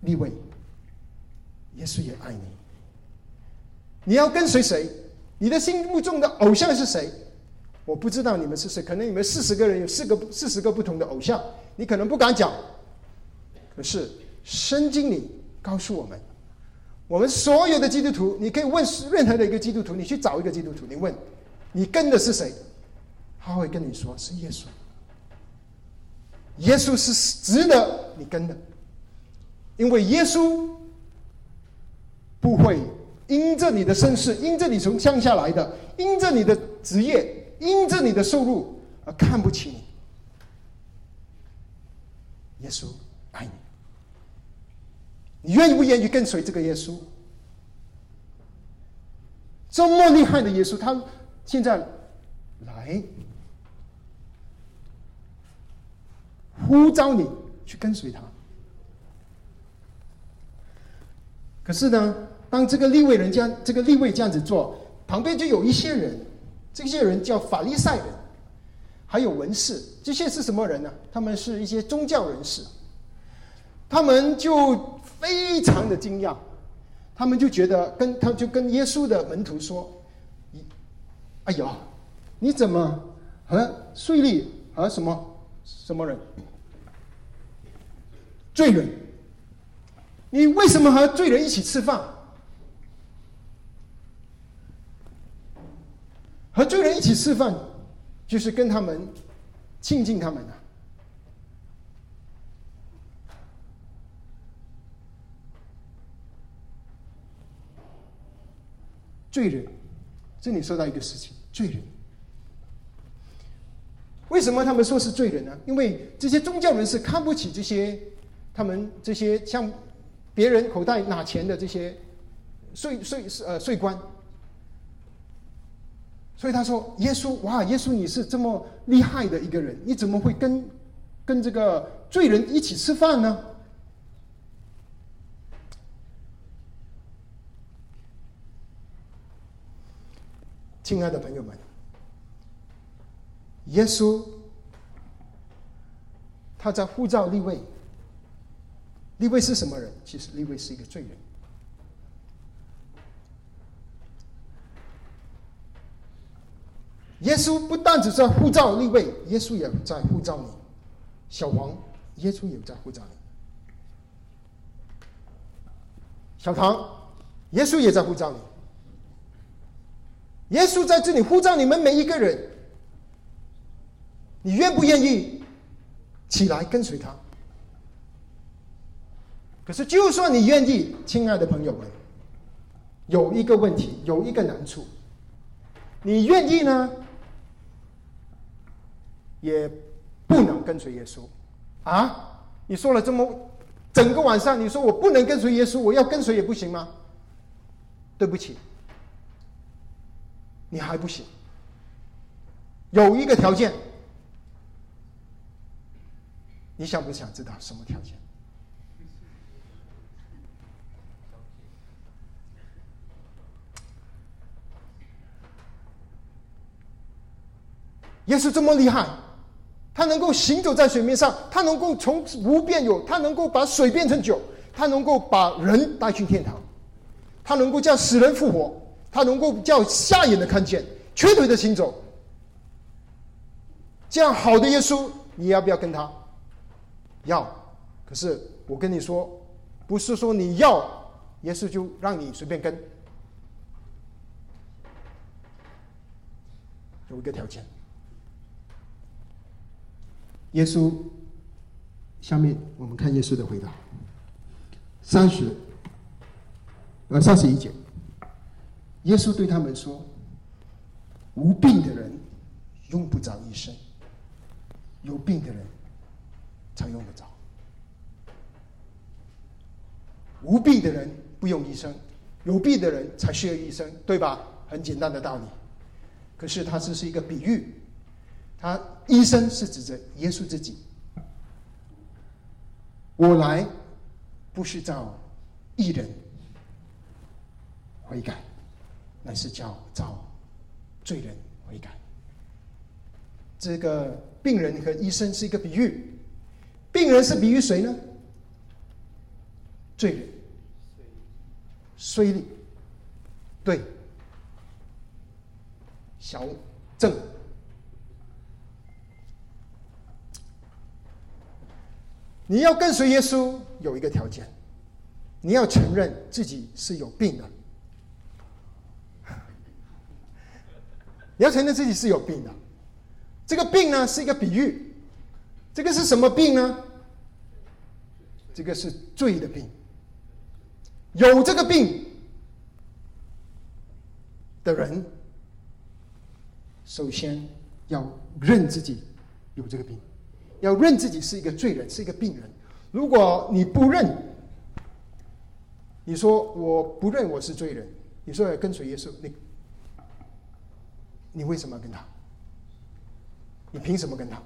立位，耶稣也爱你。你要跟随谁？你的心目中的偶像是谁？我不知道你们是谁，可能你们四十个人有四个四十个不同的偶像，你可能不敢讲。可是圣经里告诉我们，我们所有的基督徒，你可以问任何的一个基督徒，你去找一个基督徒，你问你跟的是谁，他会跟你说是耶稣。耶稣是值得你跟的，因为耶稣不会因着你的身世，因着你从乡下来的，因着你的职业，因着你的收入而看不起你。耶稣爱你，你愿不愿意跟随这个耶稣？这么厉害的耶稣，他现在来呼召你去跟随他。可是呢，当这个立位人家这个立位这样子做，旁边就有一些人，这些人叫法利赛人，还有文士，这些是什么人呢？他们是一些宗教人士，他们就非常的惊讶，他们就觉得跟他就跟耶稣的门徒说：“哎呀，你怎么和税吏和什么什么人罪人？”你为什么和罪人一起吃饭？和罪人一起吃饭，就是跟他们亲近他们啊。罪人，这里说到一个事情：罪人。为什么他们说是罪人呢？因为这些宗教人士看不起这些，他们这些向。别人口袋拿钱的这些税税呃税官，所以他说：“耶稣，哇，耶稣你是这么厉害的一个人，你怎么会跟跟这个罪人一起吃饭呢？”亲爱的朋友们，耶稣他在呼召立位。利位是什么人？其实利位是一个罪人。耶稣不但只在呼召立位，耶稣也在呼召你，小王，耶稣也在呼召你，小唐，耶稣也在呼召你，耶稣在这里呼召你们每一个人，你愿不愿意起来跟随他？可是，就算你愿意，亲爱的朋友们，有一个问题，有一个难处，你愿意呢，也不能跟随耶稣啊！你说了这么整个晚上，你说我不能跟随耶稣，我要跟随也不行吗？对不起，你还不行。有一个条件，你想不想知道什么条件？耶稣这么厉害，他能够行走在水面上，他能够从无变有，他能够把水变成酒，他能够把人带去天堂，他能够叫死人复活，他能够叫瞎眼的看见，瘸腿的行走。这样好的耶稣，你要不要跟他？要。可是我跟你说，不是说你要耶稣就让你随便跟，有一个条件。耶稣，下面我们看耶稣的回答。三十，呃，三十一节，耶稣对他们说：“无病的人用不着医生，有病的人才用得着。无病的人不用医生，有病的人才需要医生，对吧？很简单的道理。可是它只是一个比喻。”他医生是指着耶稣自己。我来不是叫艺人悔改，乃是叫找罪人悔改。这个病人和医生是一个比喻，病人是比喻谁呢？罪人，衰利，对，小正。你要跟随耶稣，有一个条件，你要承认自己是有病的。你要承认自己是有病的，这个病呢是一个比喻，这个是什么病呢？这个是罪的病。有这个病的人，首先要认自己有这个病，要认自己是一个罪人，是一个病人。如果你不认，你说我不认我是罪人，你说要跟随耶稣，你你为什么要跟他？你凭什么跟他？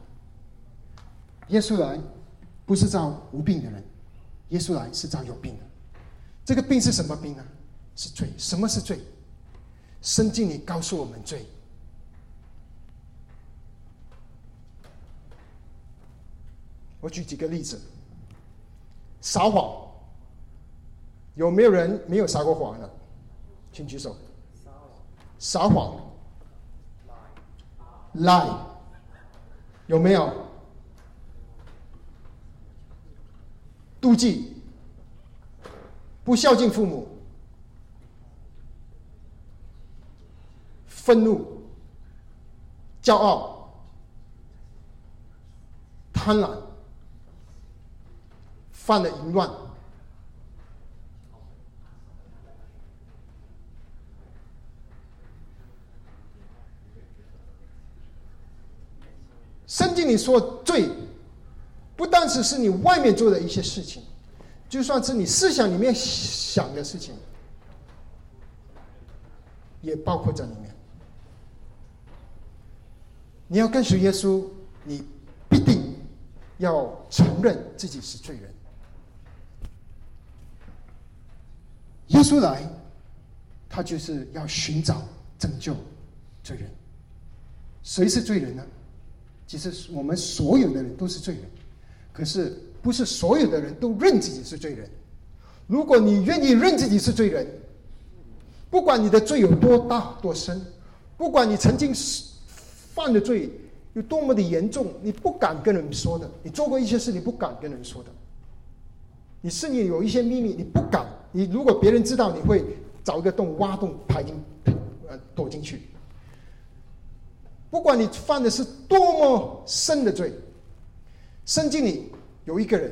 耶稣来不是找无病的人，耶稣来是找有病的。这个病是什么病呢？是罪。什么是罪？圣经里告诉我们罪。我举几个例子。撒谎，有没有人没有撒过谎的？请举手。撒谎，lie，有没有？妒忌。不孝敬父母，愤怒、骄傲、贪婪，犯了淫乱。圣经里说罪，不单只是你外面做的一些事情。就算是你思想里面想的事情，也包括在里面。你要跟随耶稣，你必定要承认自己是罪人。耶稣来，他就是要寻找拯救罪人。谁是罪人呢？其实我们所有的人都是罪人，可是。不是所有的人都认自己是罪人。如果你愿意认自己是罪人，不管你的罪有多大多深，不管你曾经是犯的罪有多么的严重，你不敢跟人说的，你做过一些事你不敢跟人说的，你是你有一些秘密你不敢，你如果别人知道，你会找一个洞挖洞爬进呃躲进去。不管你犯的是多么深的罪，圣经里。有一个人，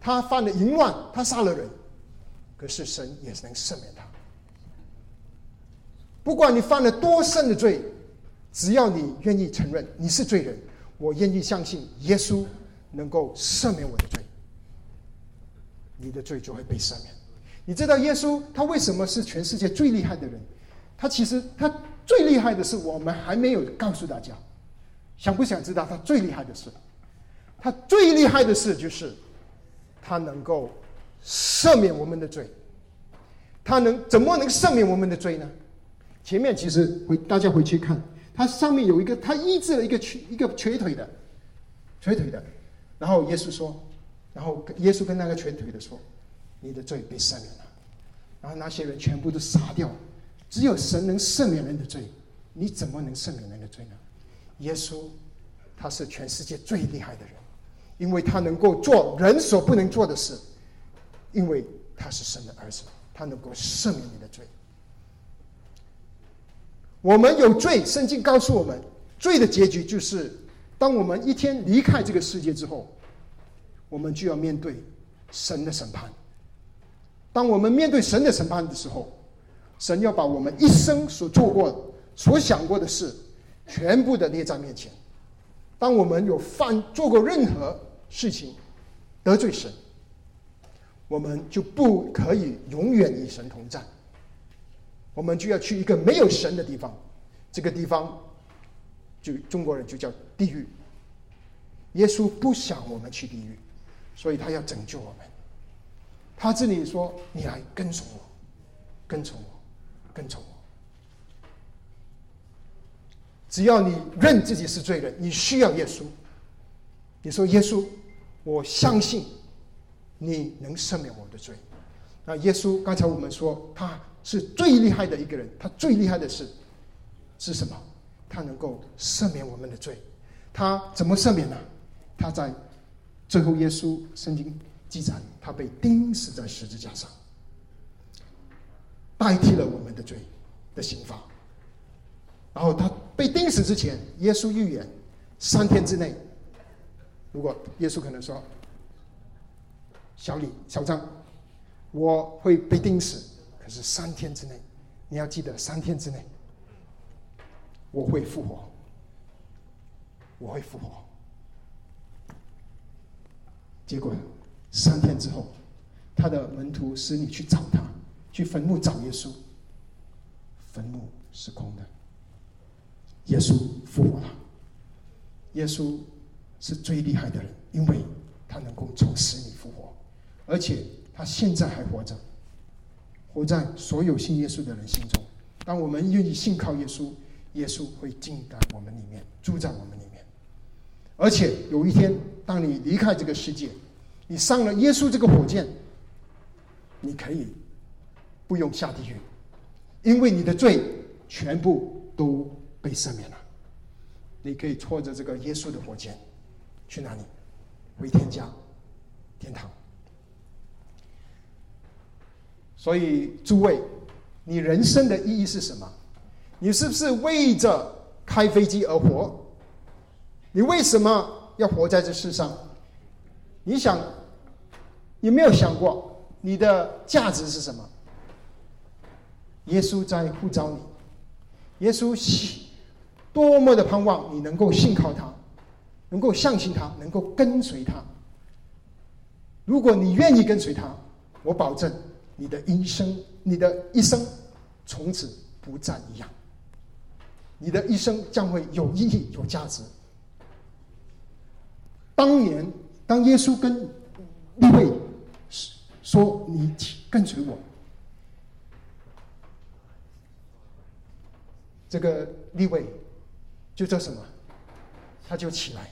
他犯了淫乱，他杀了人，可是神也是能赦免他。不管你犯了多深的罪，只要你愿意承认你是罪人，我愿意相信耶稣能够赦免我的罪，你的罪就会被赦免。你知道耶稣他为什么是全世界最厉害的人？他其实他最厉害的是我们还没有告诉大家，想不想知道他最厉害的事？他最厉害的事就是，他能够赦免我们的罪。他能怎么能赦免我们的罪呢？前面其实回大家回去看，他上面有一个，他医治了一个瘸一个瘸腿的，瘸腿的。然后耶稣说，然后耶稣跟那个瘸腿的说：“你的罪被赦免了。”然后那些人全部都杀掉。只有神能赦免人的罪，你怎么能赦免人的罪呢？耶稣他是全世界最厉害的人。因为他能够做人所不能做的事，因为他是神的儿子，他能够赦免你的罪。我们有罪，圣经告诉我们，罪的结局就是，当我们一天离开这个世界之后，我们就要面对神的审判。当我们面对神的审判的时候，神要把我们一生所做过、所想过的事，全部的列在面前。当我们有犯做过任何，事情得罪神，我们就不可以永远与神同在。我们就要去一个没有神的地方，这个地方就中国人就叫地狱。耶稣不想我们去地狱，所以他要拯救我们。他这里说：“你来跟从我，跟从我，跟从我。只要你认自己是罪人，你需要耶稣。你说耶稣。”我相信你能赦免我的罪。那耶稣刚才我们说他是最厉害的一个人，他最厉害的是是什么？他能够赦免我们的罪。他怎么赦免呢？他在最后耶稣圣经记载，他被钉死在十字架上，代替了我们的罪的刑罚。然后他被钉死之前，耶稣预言三天之内。如果耶稣可能说：“小李、小张，我会被钉死，可是三天之内，你要记得，三天之内，我会复活，我会复活。结果三天之后，他的门徒使你去找他，去坟墓找耶稣，坟墓是空的，耶稣复活了。耶稣是最厉害的人，因为他能够从死里复活，而且他现在还活着，活在所有信耶稣的人心中。当我们愿意信靠耶稣，耶稣会进到我们里面，住在我们里面。而且有一天，当你离开这个世界，你上了耶稣这个火箭，你可以不用下地狱，因为你的罪全部都被赦免了。你可以拖着这个耶稣的火箭去哪里？回天家，天堂。所以，诸位，你人生的意义是什么？你是不是为着开飞机而活？你为什么要活在这世上？你想，有没有想过你的价值是什么？耶稣在呼召你，耶稣喜多么的盼望你能够信靠他，能够相信他，能够跟随他。如果你愿意跟随他，我保证你的一生，你的一生从此不再一样。你的一生将会有意义、有价值。当年，当耶稣跟利位说：“你跟随我。”这个立位就叫什么？他就起来，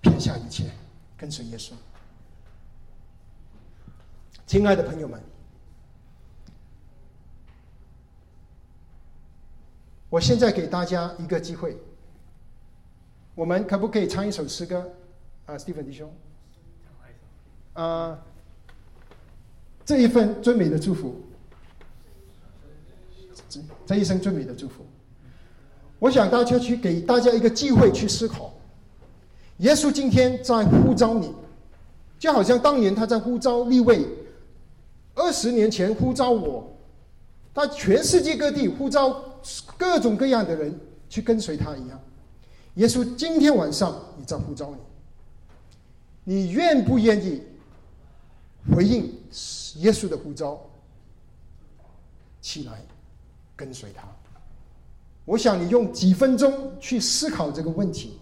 撇下一切，跟随耶稣。亲爱的朋友们。我现在给大家一个机会，我们可不可以唱一首诗歌？啊，斯蒂芬弟兄，啊，这一份最美的祝福，这一生最美的祝福，我想大家去给大家一个机会去思考，耶稣今天在呼召你，就好像当年他在呼召立位，二十年前呼召我，他全世界各地呼召。各种各样的人去跟随他一样，耶稣今天晚上也在呼召你，你愿不愿意回应耶稣的呼召，起来跟随他？我想你用几分钟去思考这个问题。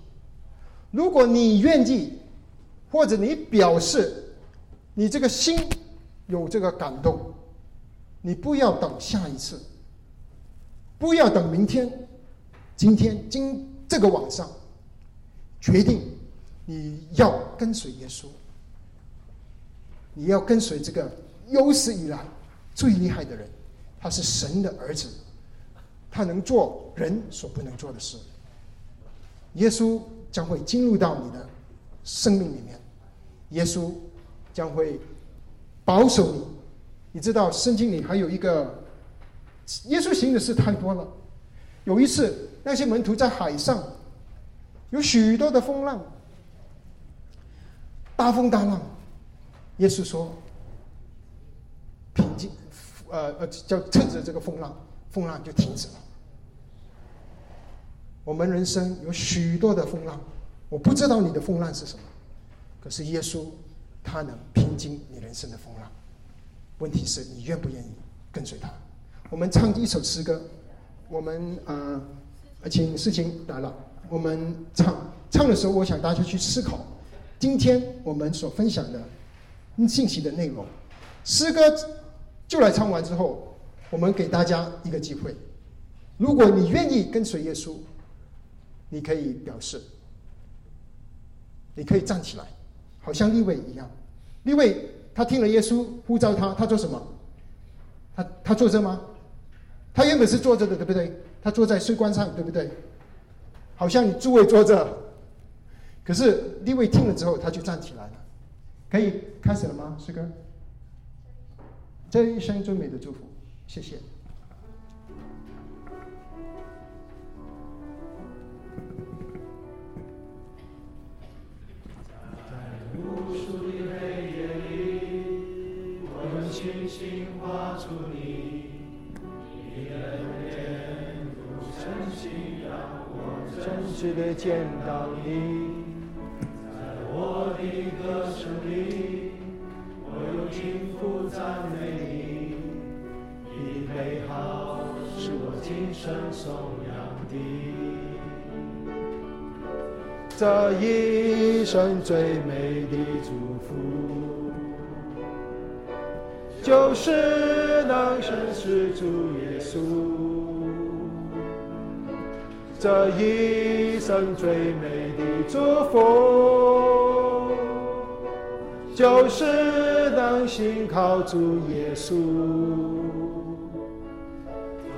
如果你愿意，或者你表示你这个心有这个感动，你不要等下一次。不要等明天，今天今这个晚上，决定你要跟随耶稣，你要跟随这个有史以来最厉害的人，他是神的儿子，他能做人所不能做的事。耶稣将会进入到你的生命里面，耶稣将会保守你。你知道圣经里还有一个。耶稣行的事太多了。有一次，那些门徒在海上，有许多的风浪，大风大浪。耶稣说：“平静，呃呃，叫趁着这个风浪，风浪就停止了。”我们人生有许多的风浪，我不知道你的风浪是什么，可是耶稣他能平静你人生的风浪。问题是你愿不愿意跟随他？我们唱一首诗歌，我们呃，请事情来了。我们唱唱的时候，我想大家去思考，今天我们所分享的信息的内容。诗歌就来唱完之后，我们给大家一个机会。如果你愿意跟随耶稣，你可以表示，你可以站起来，好像立位一样。立位他听了耶稣呼召他，他做什么？他他坐着吗？他原本是坐着的，对不对？他坐在税关上，对不对？好像你诸位坐着，可是立位听了之后，他就站起来了。可以开始了吗，师哥？这一生最美的祝福。谢谢。在无数的黑夜里我用星星画出你你的眼神让我真实的见到你。在我的歌声里我有幸福赞美你，你的美好是我今生颂扬的，这一生最美的祝福，就是能认识主耶稣。这一生最美的祝福，就是能心靠主耶稣。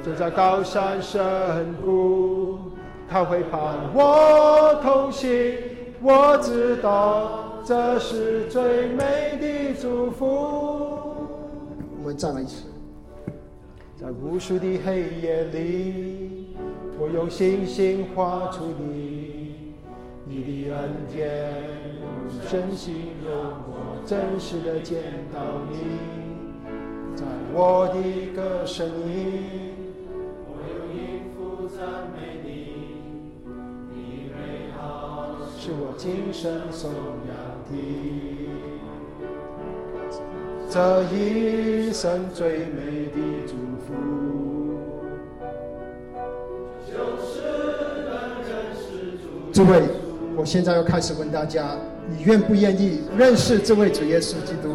走在高山深谷，他会伴我同行。我知道这是最美的祝福。我们再来一次。在无数的黑夜里。我用星星画出你，你的恩典，真心让我真实的见到你，在我的歌声里，我用音符赞美你，你美好是我今生颂扬的，这一生最美的祝福。诸位，我现在要开始问大家：你愿不愿意认识这位主耶稣基督？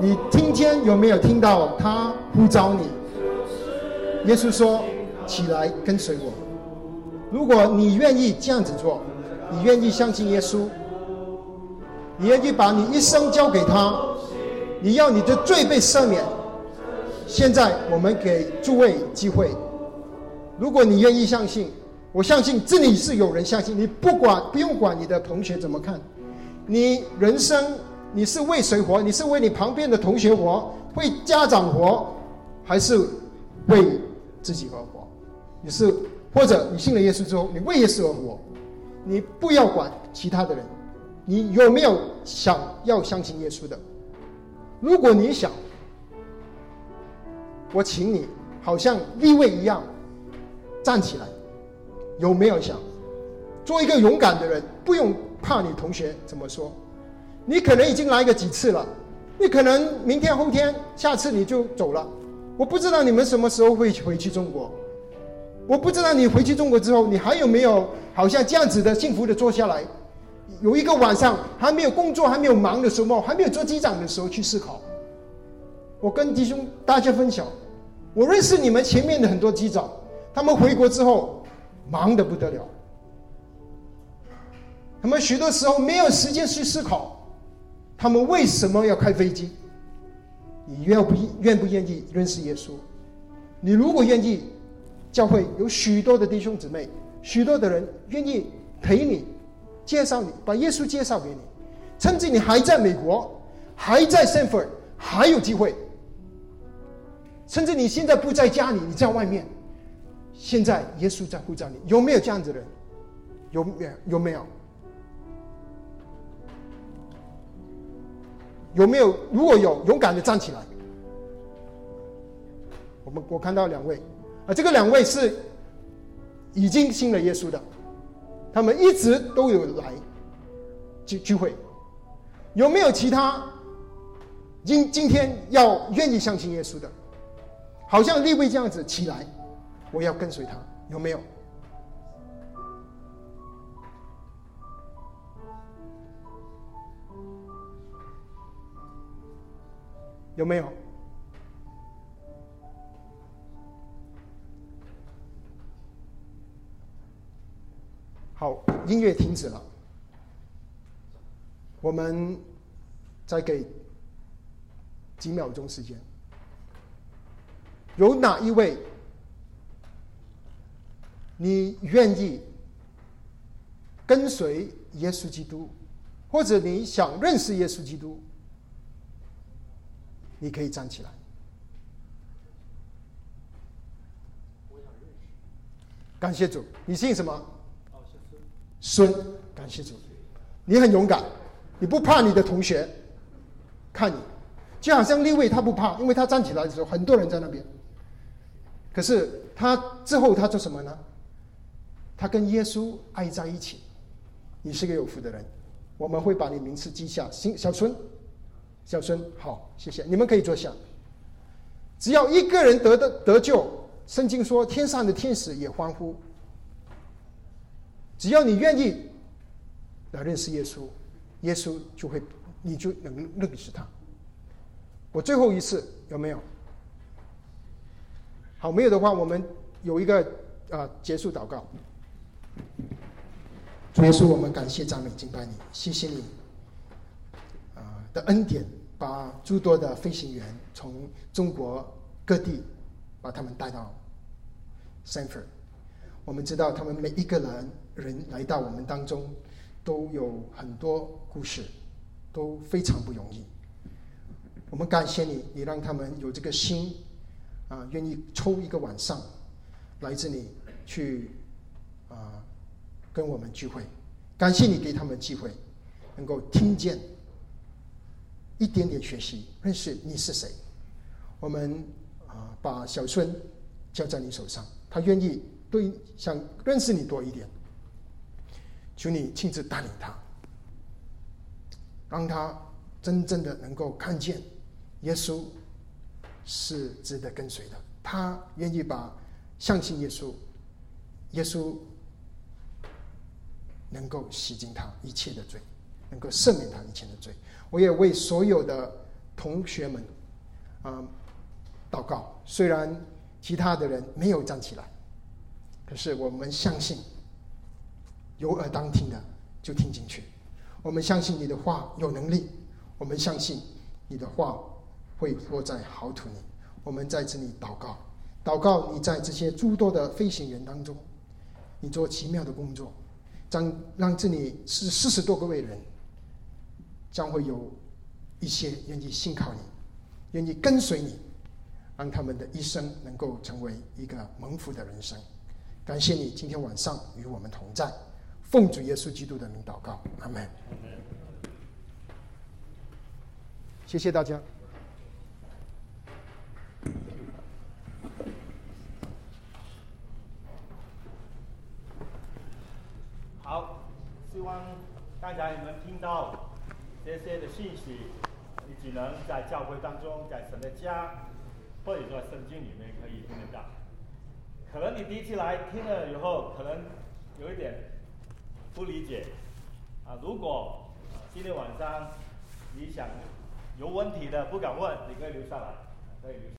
你今天有没有听到他呼召你？耶稣说：“起来，跟随我。”如果你愿意这样子做，你愿意相信耶稣，你愿意把你一生交给他，你要你的罪被赦免。现在我们给诸位机会，如果你愿意相信。我相信这里是有人相信你，不管不用管你的同学怎么看，你人生你是为谁活？你是为你旁边的同学活，为家长活，还是为自己而活？你是或者你信了耶稣之后，你为耶稣而活？你不要管其他的人，你有没有想要相信耶稣的？如果你想，我请你好像立位一样站起来。有没有想做一个勇敢的人？不用怕你同学怎么说。你可能已经来个几次了，你可能明天后天下次你就走了。我不知道你们什么时候会回去中国。我不知道你回去中国之后，你还有没有好像这样子的幸福的坐下来，有一个晚上还没有工作还没有忙的时候，还没有做机长的时候去思考。我跟弟兄大家分享，我认识你们前面的很多机长，他们回国之后。忙得不得了，他们许多时候没有时间去思考，他们为什么要开飞机？你愿不愿不愿意认识耶稣？你如果愿意，教会有许多的弟兄姊妹，许多的人愿意陪你，介绍你，把耶稣介绍给你。甚至你还在美国，还在圣弗尔还有机会。甚至你现在不在家里，你在外面。现在耶稣在呼召你，有没有这样子的人？有没有？有没有？有没有？如果有，勇敢的站起来。我们我看到两位，啊，这个两位是已经信了耶稣的，他们一直都有来聚聚会。有没有其他今今天要愿意相信耶稣的？好像立位这样子起来。我要跟随他，有没有？有没有？好，音乐停止了，我们再给几秒钟时间。有哪一位？你愿意跟随耶稣基督，或者你想认识耶稣基督，你可以站起来。感谢主，你姓什么？孙。感谢主，你很勇敢，你不怕你的同学看你，就好像立位他不怕，因为他站起来的时候很多人在那边。可是他之后他做什么呢？他跟耶稣爱在一起。你是个有福的人，我们会把你名字记下。行，小孙，小孙，好，谢谢。你们可以坐下。只要一个人得的得救，圣经说天上的天使也欢呼。只要你愿意来认识耶稣，耶稣就会，你就能认识他。我最后一次有没有？好，没有的话，我们有一个啊结束祷告。主耶稣，我们感谢赞美敬拜你，谢谢你啊的恩典，把诸多的飞行员从中国各地把他们带到 Sanford。我们知道他们每一个人人来到我们当中，都有很多故事，都非常不容易。我们感谢你，你让他们有这个心啊，愿意抽一个晚上来这里去跟我们聚会。感谢你给他们机会，能够听见一点点学习，认识你是谁。我们啊把小春交在你手上，他愿意。对，想认识你多一点，求你亲自带领他，让他真正的能够看见耶稣是值得跟随的。他愿意把相信耶稣，耶稣能够洗净他一切的罪，能够赦免他一切的罪。我也为所有的同学们啊祷告，虽然其他的人没有站起来。可是我们相信，有耳当听的就听进去。我们相信你的话有能力，我们相信你的话会落在好土里。我们在这里祷告，祷告你在这些诸多的飞行员当中，你做奇妙的工作，将让这里是四十多个位人，将会有一些愿意信靠你，愿意跟随你，让他们的一生能够成为一个蒙福的人生。感谢你今天晚上与我们同在，奉主耶稣基督的名祷告，阿门。谢谢大家。好，希望刚才你们听到这些的信息，你只能在教会当中，在神的家，或者说圣经里面可以听得到。可能你第一次来听了以后，可能有一点不理解啊。如果今天晚上你想有问题的不敢问，你可以留下来，可以留。